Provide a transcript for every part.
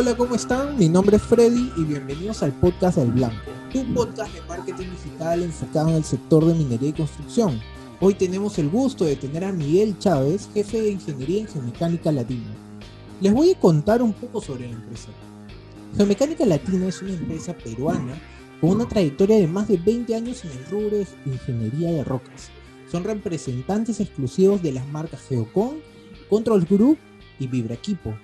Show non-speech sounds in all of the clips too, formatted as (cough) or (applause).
Hola, ¿cómo están? Mi nombre es Freddy y bienvenidos al podcast del Blanco, un podcast de marketing digital enfocado en el sector de minería y construcción. Hoy tenemos el gusto de tener a Miguel Chávez, jefe de ingeniería en Geomecánica Latina. Les voy a contar un poco sobre la empresa. Geomecánica Latina es una empresa peruana con una trayectoria de más de 20 años en el rubro de ingeniería de rocas. Son representantes exclusivos de las marcas Geocon, Control Group y Vibraequipo.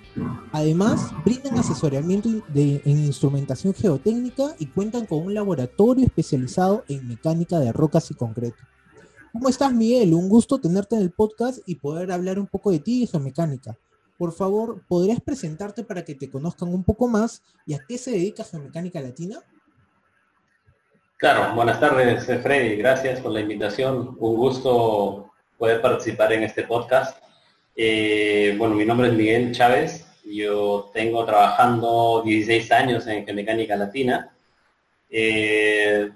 Además, brindan asesoramiento de, en instrumentación geotécnica y cuentan con un laboratorio especializado en mecánica de rocas y concreto. ¿Cómo estás, Miguel? Un gusto tenerte en el podcast y poder hablar un poco de ti y geomecánica. Por favor, ¿podrías presentarte para que te conozcan un poco más y a qué se dedica Geomecánica Latina? Claro, buenas tardes, Freddy. Gracias por la invitación. Un gusto poder participar en este podcast. Eh, bueno, mi nombre es Miguel Chávez. Yo tengo trabajando 16 años en Geomecánica Latina. Eh,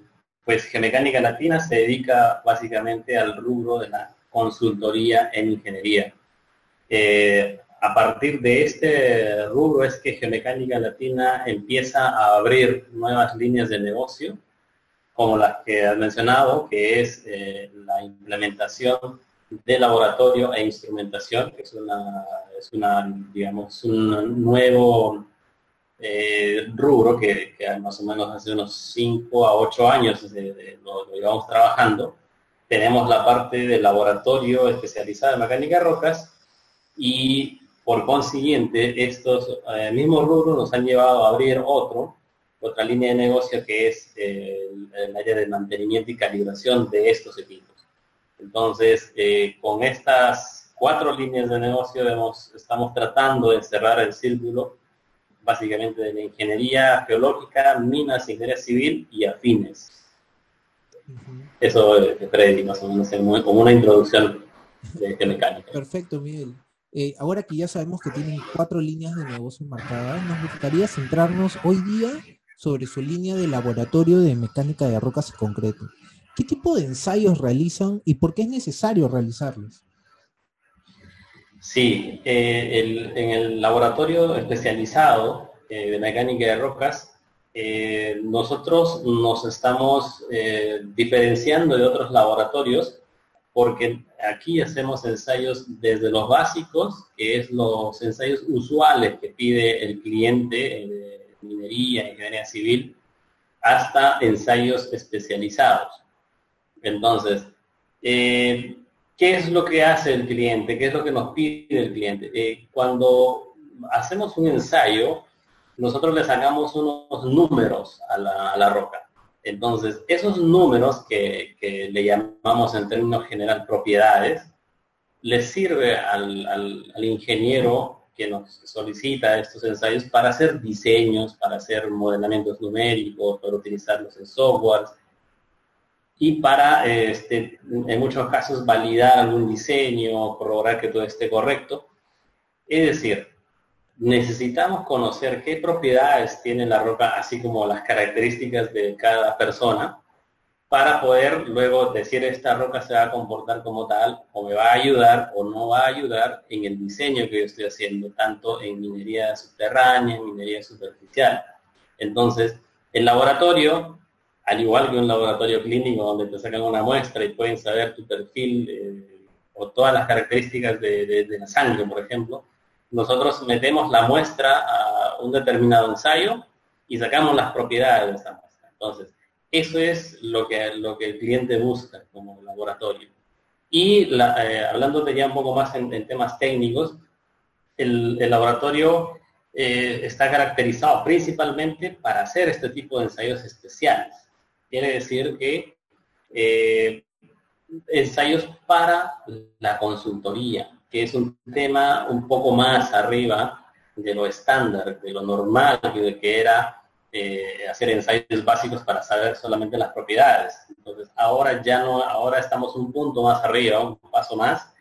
pues Geomecánica Latina se dedica básicamente al rubro de la consultoría en ingeniería. Eh, a partir de este rubro es que Geomecánica Latina empieza a abrir nuevas líneas de negocio, como las que has mencionado, que es la implementación de laboratorio e instrumentación, que es una, es una digamos, un nuevo eh, rubro que, más o menos hace unos 5 a 8 años lo, llevamos trabajando. Tenemos la parte del laboratorio especializado en mecánica de rocas y por consiguiente estos eh, mismos rubros nos han llevado a abrir otro, otra línea de negocio que es eh, el área de mantenimiento y calibración de estos equipos. Entonces, eh, con estas cuatro líneas de negocio estamos tratando de cerrar el círculo básicamente de la ingeniería geológica, minas, ingeniería civil y afines. Eso es eh, Freddy, más o menos, como una introducción de mecánica. Perfecto, Miguel. Eh, ahora que ya sabemos que tienen cuatro líneas de negocio marcadas, nos gustaría centrarnos hoy día sobre su línea de laboratorio de mecánica de rocas y concreto. ¿Qué tipo de ensayos realizan y por qué es necesario realizarlos? Sí, eh, en el laboratorio especializado eh, de mecánica de rocas, eh, nosotros nos estamos diferenciando de otros laboratorios porque aquí hacemos ensayos desde los básicos, que es los ensayos usuales que pide el cliente de minería, ingeniería civil, hasta ensayos especializados. Entonces, eh, ¿qué es lo que hace el cliente? ¿Qué es lo que nos pide el cliente? Eh, cuando hacemos un ensayo, nosotros le sacamos unos números a la, roca. Entonces, esos números que, le llamamos en términos general propiedades, le sirve al, al, ingeniero que nos solicita estos ensayos para hacer diseños, para hacer modelamientos numéricos, para utilizarlos en softwares, y para, este, en muchos casos, validar algún diseño, corroborar que todo esté correcto. Es decir, necesitamos conocer qué propiedades tiene la roca, así como las características de cada persona, para poder luego decir esta roca se va a comportar como tal, o me va a ayudar o no va a ayudar en el diseño que yo estoy haciendo, tanto en minería subterránea, en minería superficial. Entonces, el laboratorio al igual que un laboratorio clínico donde te sacan una muestra y pueden saber tu perfil eh, o todas las características de, la sangre, por ejemplo, nosotros metemos la muestra a un determinado ensayo y sacamos las propiedades de esa muestra. Entonces, eso es lo que, lo que el cliente busca como laboratorio. Y eh, hablándote ya un poco más en, temas técnicos, el, laboratorio eh, está caracterizado principalmente para hacer este tipo de ensayos especiales. Quiere decir que eh, ensayos para la consultoría, que es un tema un poco más arriba de lo estándar, de lo normal, que, que era eh, hacer ensayos básicos para saber solamente las propiedades. Entonces, ahora ya no, ahora estamos un punto más arriba, un paso más,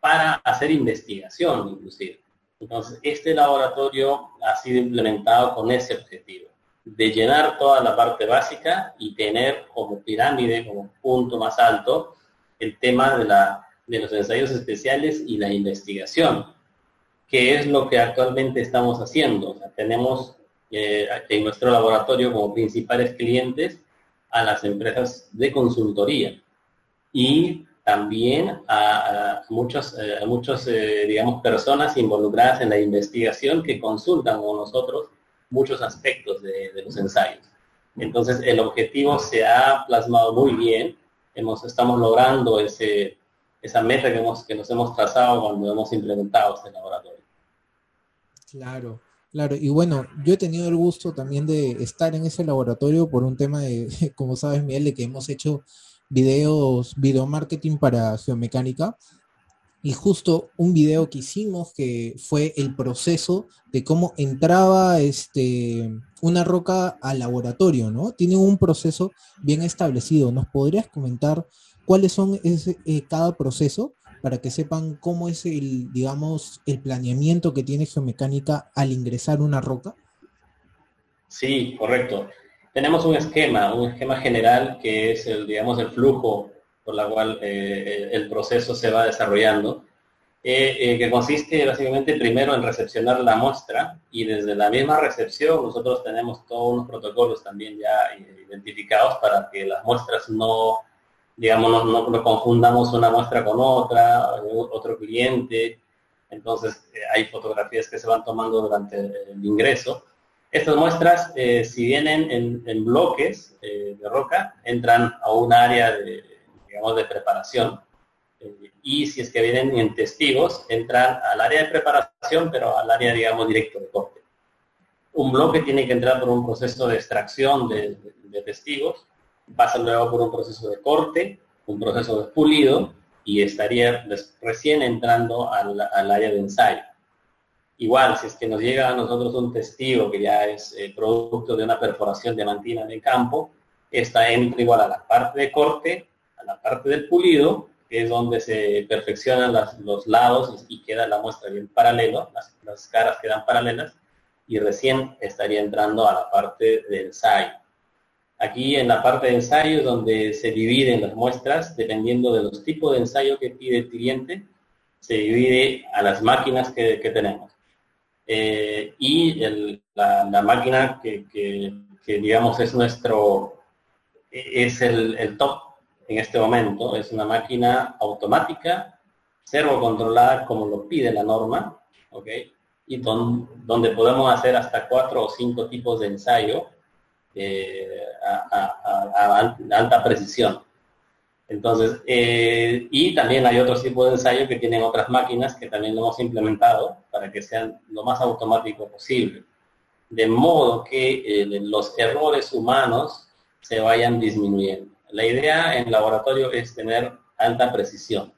para hacer investigación inclusive. Entonces, este laboratorio ha sido implementado con ese objetivo de llenar toda la parte básica y tener como pirámide, como punto más alto, el tema de, la, de los ensayos especiales y la investigación. ¿qué es lo que actualmente estamos haciendo? tenemos eh, en nuestro laboratorio como principales clientes a las empresas de consultoría y también a, muchas, a muchos, eh, digamos, personas involucradas en la investigación que consultan con nosotros muchos aspectos de, los ensayos. Entonces, el objetivo se ha plasmado muy bien. Estamos logrando ese, esa meta que nos hemos trazado cuando hemos implementado este laboratorio. Claro, claro. Y bueno, yo he tenido el gusto también de estar en ese laboratorio por un tema de, (laughs) como sabes, Miguel, de que hemos hecho videos, video marketing para geomecánica. Y justo un video que hicimos que fue el proceso de cómo entraba este, una roca al laboratorio, ¿no? Tiene un proceso bien establecido. ¿Nos podrías comentar cuáles son ese, eh, cada proceso para que sepan cómo es el, digamos, el planeamiento que tiene geomecánica al ingresar una roca? Sí, correcto. Tenemos un esquema, un esquema general que es el, digamos, el flujo por la cual eh, el proceso se va desarrollando, eh, que consiste básicamente primero en recepcionar la muestra y desde la misma recepción nosotros tenemos todos unos protocolos también ya identificados para que las muestras no digamos, no, no, confundamos una muestra con otra, otro cliente. Entonces, eh, hay fotografías que se van tomando durante el ingreso. Estas muestras, eh, si vienen en, bloques eh, de roca, entran a un área de, digamos, de preparación. y si es que vienen en testigos, entran al área de preparación, pero al área, digamos, directo de corte. Un bloque tiene que entrar por un proceso de extracción de, de testigos pasa luego por un proceso de corte, un proceso de pulido y estaría recién entrando al, área de ensayo. Igual, si es que nos llega a nosotros un testigo que ya es eh, producto de una perforación de mantina el campo, esta entra igual a la parte de corte, a la parte del pulido, que es donde se perfeccionan los lados y, queda la muestra bien paralelo, las, caras quedan paralelas, y recién estaría entrando a la parte de ensayo. Aquí en la parte de ensayo donde se dividen las muestras, dependiendo de los tipos de ensayo que pide el cliente, se divide a las máquinas que, tenemos. Eh, y la, máquina que, digamos es nuestro, es el, top en este momento, es una máquina automática, servo controlada como lo pide la norma, ¿ok? Y donde podemos hacer hasta cuatro o cinco tipos de ensayo eh, a, alta precisión. Entonces, eh, y también hay otros tipos de ensayo que tienen otras máquinas que también lo hemos implementado para que sean lo más automático posible. De modo que eh, los errores humanos se vayan disminuyendo. La idea en laboratorio es tener alta precisión.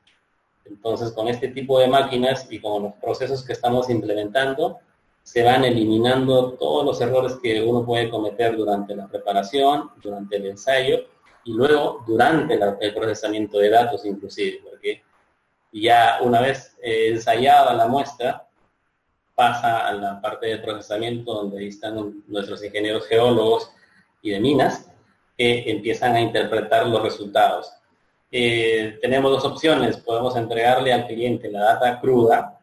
Entonces, con este tipo de máquinas y con los procesos que estamos implementando, se van eliminando todos los errores que uno puede cometer durante la preparación, durante el ensayo y luego durante el procesamiento de datos inclusive, porque ya una vez eh, ensayada la muestra, pasa a la parte de procesamiento donde están nuestros ingenieros geólogos y de minas que empiezan a interpretar los resultados. Eh, tenemos dos opciones, podemos entregarle al cliente la data cruda,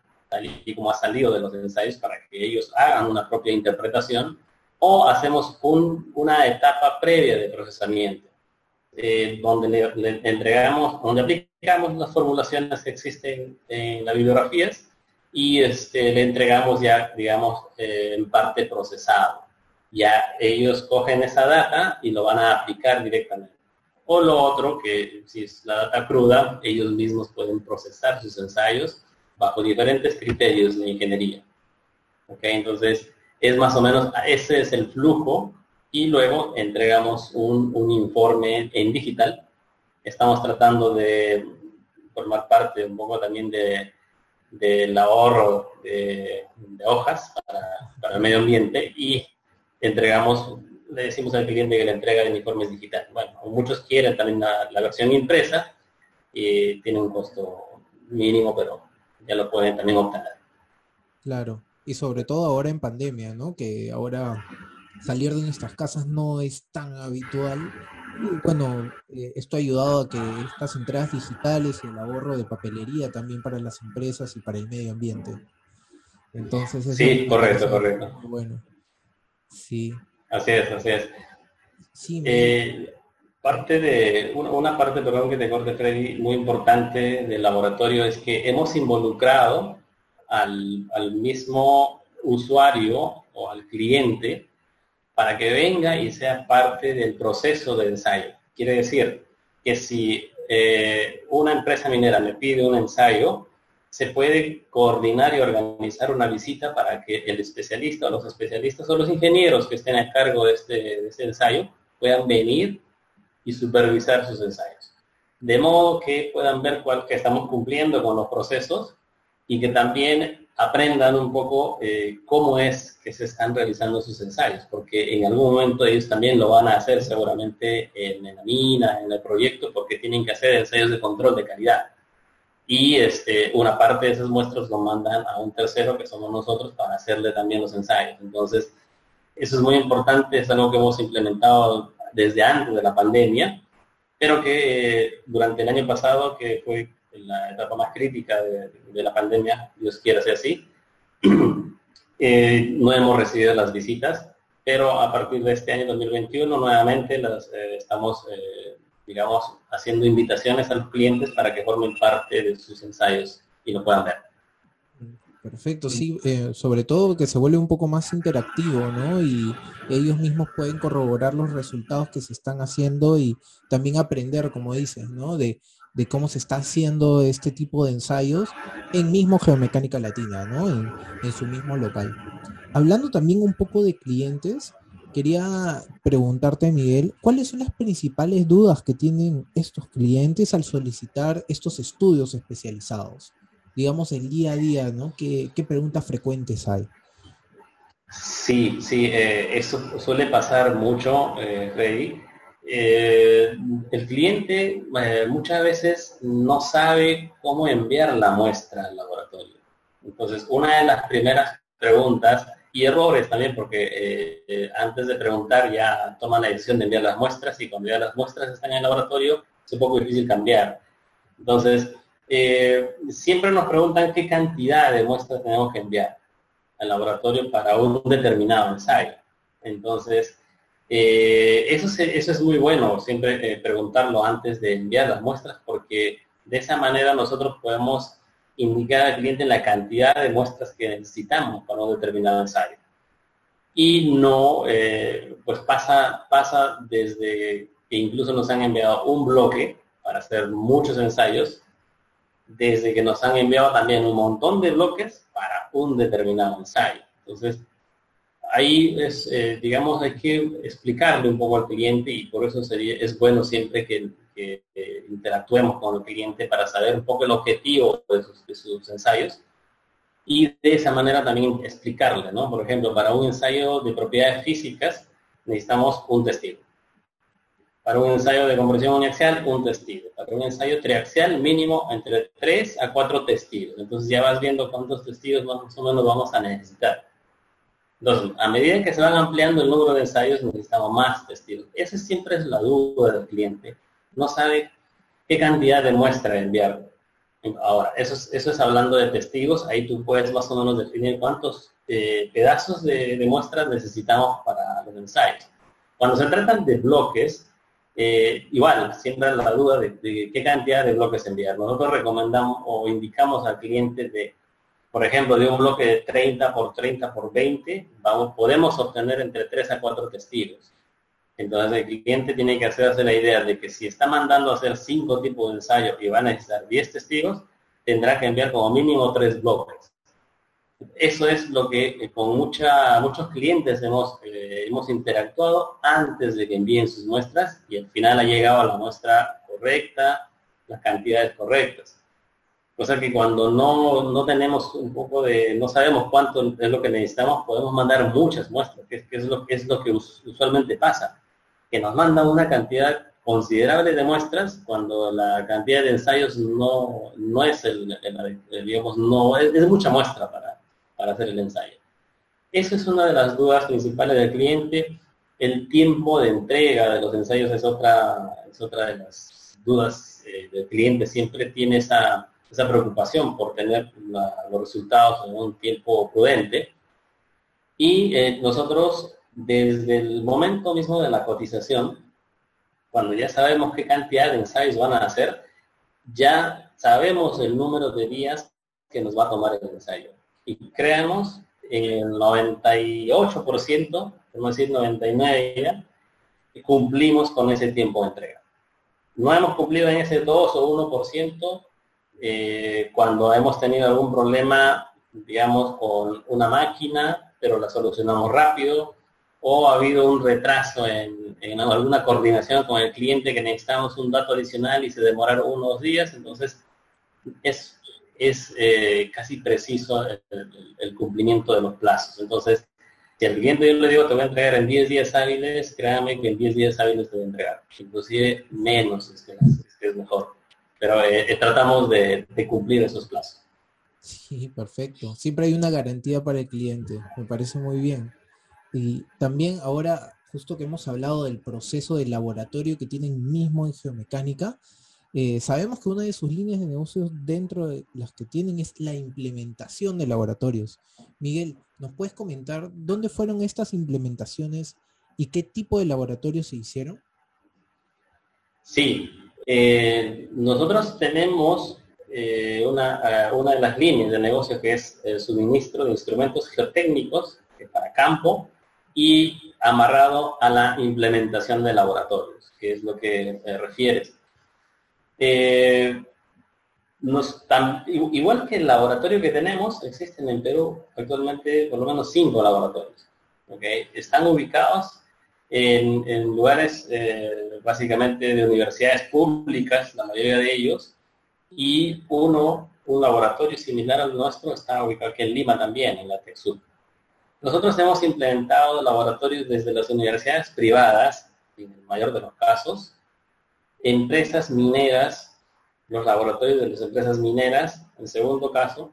y como ha salido de los ensayos para que ellos hagan una propia interpretación, o hacemos una etapa previa de procesamiento, eh, donde le, entregamos, donde aplicamos las formulaciones que existen en las bibliografías y este, le entregamos ya, digamos, eh, en parte procesado. Ya ellos cogen esa data y lo van a aplicar directamente. O lo otro, que si es la data cruda, ellos mismos pueden procesar sus ensayos bajo diferentes criterios de ingeniería. ¿Ok? Entonces, es más o menos, ese es el flujo y luego entregamos un, un informe en digital. Estamos tratando de formar parte un poco también de, del ahorro de, hojas para, para, el medio ambiente y entregamos, le decimos al cliente que le entrega el informe es digital. Bueno, muchos quieren también la, la versión impresa y tiene un costo mínimo, pero ya lo pueden también obtener. Claro, y sobre todo ahora en pandemia, ¿no? Que ahora salir de nuestras casas no es tan habitual. bueno, eh, esto ha ayudado a que estas entradas digitales y el ahorro de papelería también para las empresas y para el medio ambiente. Entonces, sí, correcto, correcto. Bueno, sí. Así es, así es. Eh, parte de, una, parte, perdón que te corte Freddy, muy importante del laboratorio es que hemos involucrado al, al mismo usuario o al cliente para que venga y sea parte del proceso de ensayo. Quiere decir que si eh, una empresa minera me pide un ensayo, se puede coordinar y organizar una visita para que el especialista o los especialistas o los ingenieros que estén a cargo de este, este ensayo puedan venir y supervisar sus ensayos. De modo que puedan ver cuál, que estamos cumpliendo con los procesos y que también aprendan un poco eh, cómo es que se están realizando sus ensayos, porque en algún momento ellos también lo van a hacer seguramente en, la mina, en el proyecto, porque tienen que hacer ensayos de control de calidad. Y este, una parte de esas muestras lo mandan a un tercero, que somos nosotros, para hacerle también los ensayos. Entonces, eso es muy importante, es algo que hemos implementado desde antes de la pandemia, pero que eh, durante el año pasado, que fue la etapa más crítica de, la pandemia, Dios quiera sea así. (clears throat) Eh, no hemos recibido las visitas, pero a partir de este año 2021 nuevamente las, eh, estamos, eh, digamos, haciendo invitaciones a los clientes para que formen parte de sus ensayos y lo puedan ver. Perfecto, sí, sobre todo que se vuelve un poco más interactivo, ¿no? Y ellos mismos pueden corroborar los resultados que se están haciendo y también aprender, como dices, ¿no? De, de cómo se está haciendo este tipo de ensayos en mismo Geomecánica Latina, ¿no? En, su mismo local. Hablando también un poco de clientes, quería preguntarte, Miguel, ¿cuáles son las principales dudas que tienen estos clientes al solicitar estos estudios especializados? Digamos, el día a día, ¿no? ¿Qué, preguntas frecuentes hay? Sí, sí, eh, eso suele pasar mucho, eh, Rey. Eh, el cliente eh, muchas veces no sabe cómo enviar la muestra al laboratorio. Entonces, una de las primeras preguntas, y errores también, porque eh, antes de preguntar ya toman la decisión de enviar las muestras y cuando ya las muestras están en el laboratorio es un poco difícil cambiar. Entonces, siempre nos preguntan qué cantidad de muestras tenemos que enviar al laboratorio para un determinado ensayo. Entonces, eh, eso, eso es muy bueno, siempre eh, preguntarlo antes de enviar las muestras, porque de esa manera nosotros podemos indicar al cliente la cantidad de muestras que necesitamos para un determinado ensayo. Y no, eh, pues pasa, pasa desde que incluso nos han enviado un bloque para hacer muchos ensayos, desde que nos han enviado también un montón de bloques para un determinado ensayo. Entonces, ahí es, eh, digamos, hay que explicarle un poco al cliente y por eso sería, es bueno siempre que, interactuemos con el cliente para saber un poco el objetivo de sus, ensayos y de esa manera también explicarle, ¿no? Por ejemplo, para un ensayo de propiedades físicas necesitamos un testigo. Para un ensayo de compresión uniaxial, un testigo. Para un ensayo triaxial, mínimo entre 3 a 4 testigos. Entonces ya vas viendo cuántos testigos más o menos vamos a necesitar. Entonces, a medida que se van ampliando el número de ensayos, necesitamos más testigos. Esa siempre es la duda del cliente. No sabe qué cantidad de muestra enviar. Ahora, eso es, hablando de testigos. Ahí tú puedes más o menos definir cuántos eh, pedazos de, muestras necesitamos para los ensayos. Cuando se tratan de bloques, eh, igual, siempre la duda de, de, qué cantidad de bloques enviar. Nosotros recomendamos o indicamos al cliente de por ejemplo, de un bloque de 30 por 30 por 20, vamos, podemos obtener entre 3 a 4 testigos. Entonces el cliente tiene que hacerse la idea de que si está mandando a hacer 5 tipos de ensayo y va a necesitar 10 testigos, tendrá que enviar como mínimo 3 bloques. Eso es lo que eh, con mucha, muchos clientes hemos, eh, hemos interactuado antes de que envíen sus muestras y al final ha llegado a la muestra correcta, las cantidades correctas. O sea que cuando no, no, tenemos un poco de, no sabemos cuánto es lo que necesitamos, podemos mandar muchas muestras, que, es, lo, que es lo que usualmente pasa, que nos mandan una cantidad considerable de muestras cuando la cantidad de ensayos no, no es el, digamos, no es, mucha muestra para, para hacer el ensayo. Esa es una de las dudas principales del cliente. El tiempo de entrega de los ensayos es otra, es otra de las dudas eh, del cliente. Siempre tiene esa, esa preocupación por tener los resultados en un tiempo prudente. Y eh, nosotros, desde el momento mismo de la cotización, cuando ya sabemos qué cantidad de ensayos van a hacer, ya sabemos el número de días que nos va a tomar el ensayo. Y creemos en el 98%, podemos decir 99 cumplimos con ese tiempo de entrega. No hemos cumplido en ese 2 o 1% eh, cuando hemos tenido algún problema, digamos, con una máquina, pero la solucionamos rápido, o ha habido un retraso en, alguna coordinación con el cliente que necesitamos un dato adicional y se demoraron unos días, entonces es, es eh, casi preciso el, cumplimiento de los plazos. Entonces, si al cliente yo le digo te voy a entregar en 10 días hábiles, créame que en 10 días hábiles te voy a entregar. Inclusive menos es que es, mejor. Pero eh, tratamos de, cumplir esos plazos. Sí, perfecto. Siempre hay una garantía para el cliente. Me parece muy bien. Y también ahora, justo que hemos hablado del proceso de laboratorio que tienen mismo en geomecánica, eh, sabemos que una de sus líneas de negocios dentro de las que tienen es la implementación de laboratorios. Miguel, ¿nos puedes comentar dónde fueron estas implementaciones y qué tipo de laboratorios se hicieron? Sí, eh, nosotros tenemos eh, una, una, de las líneas de negocio que es el suministro de instrumentos geotécnicos para campo y amarrado a la implementación de laboratorios, que es lo que refieres. Eh, igual que el laboratorio que tenemos, existen en Perú actualmente por lo menos cinco laboratorios. Están ubicados en, lugares eh, básicamente de universidades públicas, la mayoría de ellos, y uno, un laboratorio similar al nuestro, está ubicado aquí en Lima también, en la TECSUR. Nosotros hemos implementado laboratorios desde las universidades privadas, en el mayor de los casos, empresas mineras, los laboratorios de las empresas mineras, en segundo caso,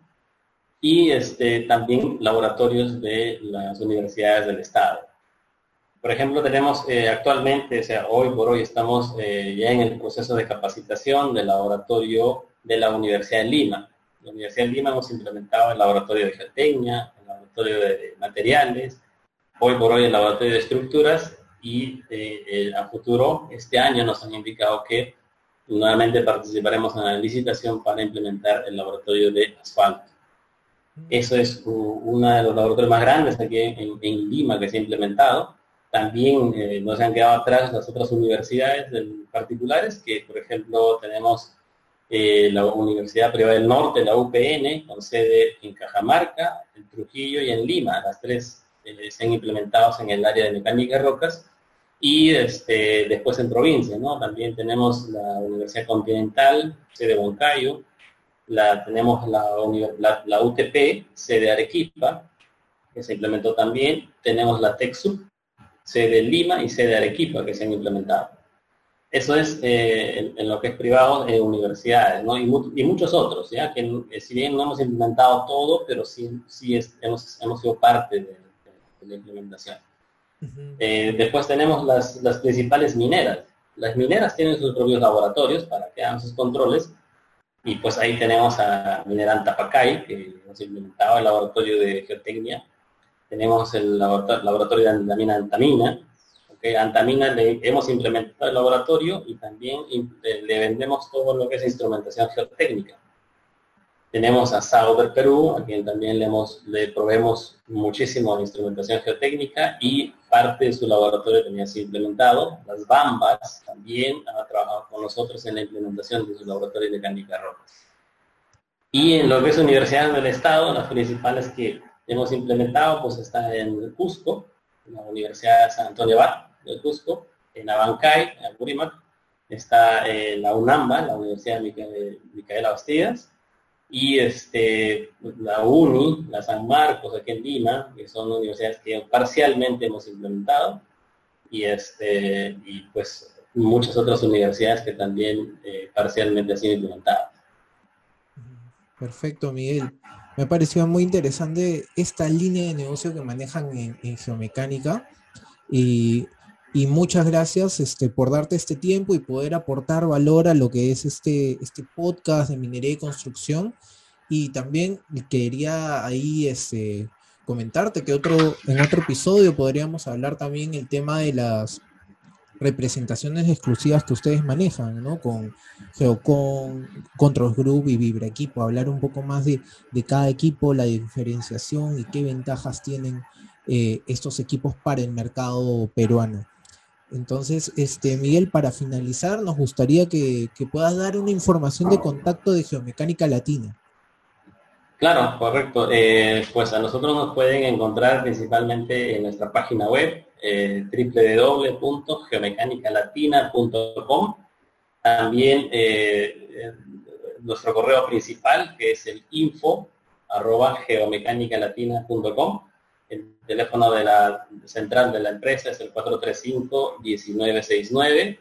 y este, también laboratorios de las universidades del Estado. Por ejemplo, tenemos eh, actualmente, o sea, hoy por hoy estamos eh, ya en el proceso de capacitación del laboratorio de la Universidad de Lima. La Universidad de Lima hemos implementado el laboratorio de geotecnia, laboratorio de materiales, hoy por hoy el laboratorio de estructuras y eh, eh, a futuro, este año nos han indicado que nuevamente participaremos en la licitación para implementar el laboratorio de asfalto. Eso es uno de los laboratorios más grandes aquí en, Lima que se ha implementado. También eh, nos han quedado atrás las otras universidades particulares, que por ejemplo tenemos la Universidad Privada del Norte, la UPN, con sede en Cajamarca, en Trujillo y en Lima. Las tres se han implementado en el área de mecánica de rocas y este, después en provincia, ¿no? También tenemos la Universidad Continental, sede Boncayo, la, tenemos la, la, UTP, sede Arequipa, que se implementó también, tenemos la TEXU, sede Lima y sede Arequipa, que se han implementado. Eso es eh, en, lo que es privado en universidades, ¿no? Y, muchos otros, ¿ya? Que, si bien no hemos implementado todo, pero sí, sí hemos, hemos sido parte de la implementación. Eh, después tenemos las, principales mineras. Las mineras tienen sus propios laboratorios para que hagan sus controles y pues ahí tenemos a Minera Antapacay, que hemos implementado el laboratorio de geotecnia. Tenemos el laboratorio de la mina Antamina. Okay, Antamina le hemos implementado el laboratorio y también le vendemos todo lo que es instrumentación geotécnica. Tenemos a Sauber Perú, a quien también le, hemos, le proveemos muchísimo de instrumentación geotécnica y parte de su laboratorio también se ha implementado. Las Bambas también han trabajado con nosotros en la implementación de su laboratorio de mecánica rocas. Y en lo que es universidades del Estado, las principales que hemos implementado, pues está en Cusco, en la Universidad de San Antonio Bar de Cusco, en Abancay, en Apurímac, está en la UNAMBA, la Universidad de Micaela Bastidas, y este, la UNI, la San Marcos aquí en Lima, que son universidades que parcialmente hemos implementado, y, este, y pues muchas otras universidades que también eh, parcialmente han sido implementadas. Perfecto, Miguel. Me pareció muy interesante esta línea de negocio que manejan en, geomecánica. Y Y muchas gracias este, por darte este tiempo y poder aportar valor a lo que es este, este podcast de minería y construcción. Y también quería ahí este, comentarte que otro, en otro episodio podríamos hablar también el tema de las representaciones exclusivas que ustedes manejan, ¿no? Con Geocon, Control Group y Vibra Equipo, hablar un poco más de, de cada equipo, la diferenciación y qué ventajas tienen eh, estos equipos para el mercado peruano. Entonces, este, Miguel, para finalizar, nos gustaría que, puedas dar una información de contacto de Geomecánica Latina. Claro, correcto. Eh, pues a nosotros nos pueden encontrar principalmente en nuestra página web, eh, www.geomecanicalatina.com. También eh, nuestro correo principal, que es el info arroba el teléfono de la central de la empresa es el 435-1969.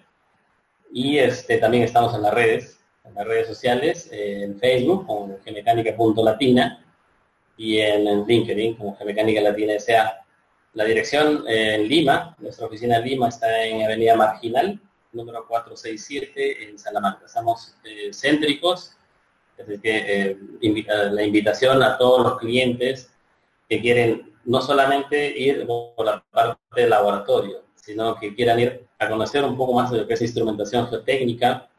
Y este, también estamos en las redes, en las redes sociales, en Facebook como Latina y en, LinkedIn como Gemecánica Latina S.A. La dirección en Lima, nuestra oficina en Lima está en Avenida Marginal, número 467 en Salamanca. Estamos eh, céntricos, así que eh, la invitación a todos los clientes que quieren no solamente ir por la parte del laboratorio, sino que quieran ir a conocer un poco más de lo que es instrumentación geotécnica,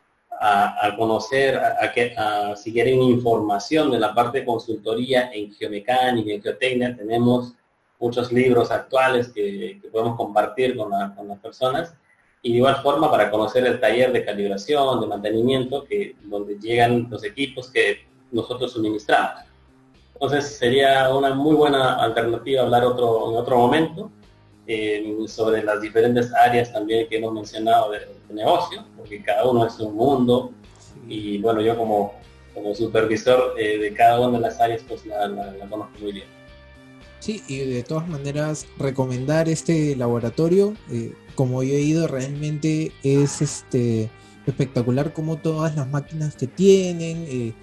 a, conocer, a, que, si quieren información de la parte de consultoría en geomecánica, en geotecnia, tenemos muchos libros actuales que, podemos compartir con, con, las personas y de igual forma para conocer el taller de calibración, de mantenimiento, que donde llegan los equipos que nosotros suministramos. Entonces sería una muy buena alternativa hablar otro, en otro momento eh, sobre las diferentes áreas también que hemos mencionado de, negocio, porque cada uno es un mundo y bueno, yo como, como supervisor eh, de cada una de las áreas pues la, conozco muy bien. Sí, y de todas maneras recomendar este laboratorio, eh, como yo he ido, realmente es este espectacular como todas las máquinas que tienen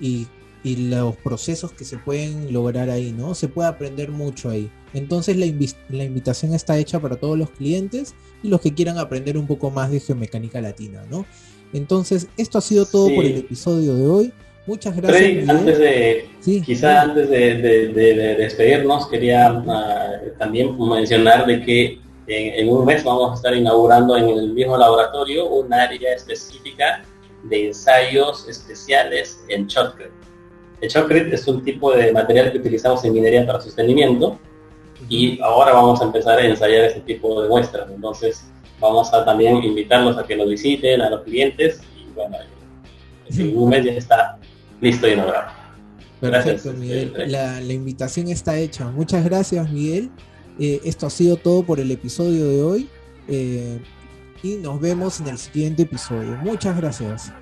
y y los procesos que se pueden lograr ahí, ¿no? Se puede aprender mucho ahí. Entonces la, la, invitación está hecha para todos los clientes y los que quieran aprender un poco más de geomecánica latina, ¿no? Entonces, esto ha sido todo por el episodio de hoy. Muchas gracias. antes de, quizá antes de, despedirnos, quería ah, también mencionar de que en, un mes vamos a estar inaugurando en el mismo laboratorio un área específica de ensayos especiales en Shotcut. El shotcrete es un tipo de material que utilizamos en minería para sostenimiento y ahora vamos a empezar a ensayar ese tipo de muestras. Entonces vamos a también invitarlos a que nos visiten, a los clientes y bueno, en un mes ya está listo y inaugurado. Perfecto, Miguel. La, invitación está hecha. Muchas gracias, Miguel. Eh, esto ha sido todo por el episodio de hoy. Eh, y nos vemos en el siguiente episodio. Muchas gracias.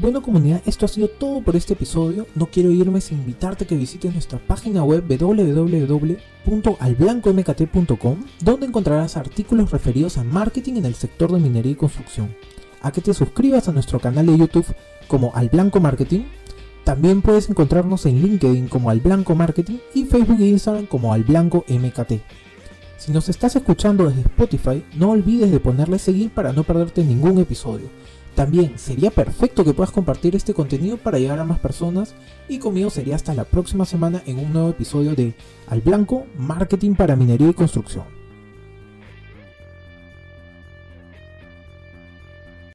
Bueno comunidad, esto ha sido todo por este episodio. No quiero irme sin invitarte a que visites nuestra página web www.alblancomkt.com donde encontrarás artículos referidos a marketing en el sector de minería y construcción. A que te suscribas a nuestro canal de YouTube como Al Blanco Marketing. También puedes encontrarnos en LinkedIn como Al Blanco Marketing y Facebook e Instagram como Al Blanco MKT. Si nos estás escuchando desde Spotify, no olvides de ponerle seguir para no perderte ningún episodio. También sería perfecto que puedas compartir este contenido para llegar a más personas y conmigo sería hasta la próxima semana en un nuevo episodio de Al Blanco, Marketing para Minería y Construcción.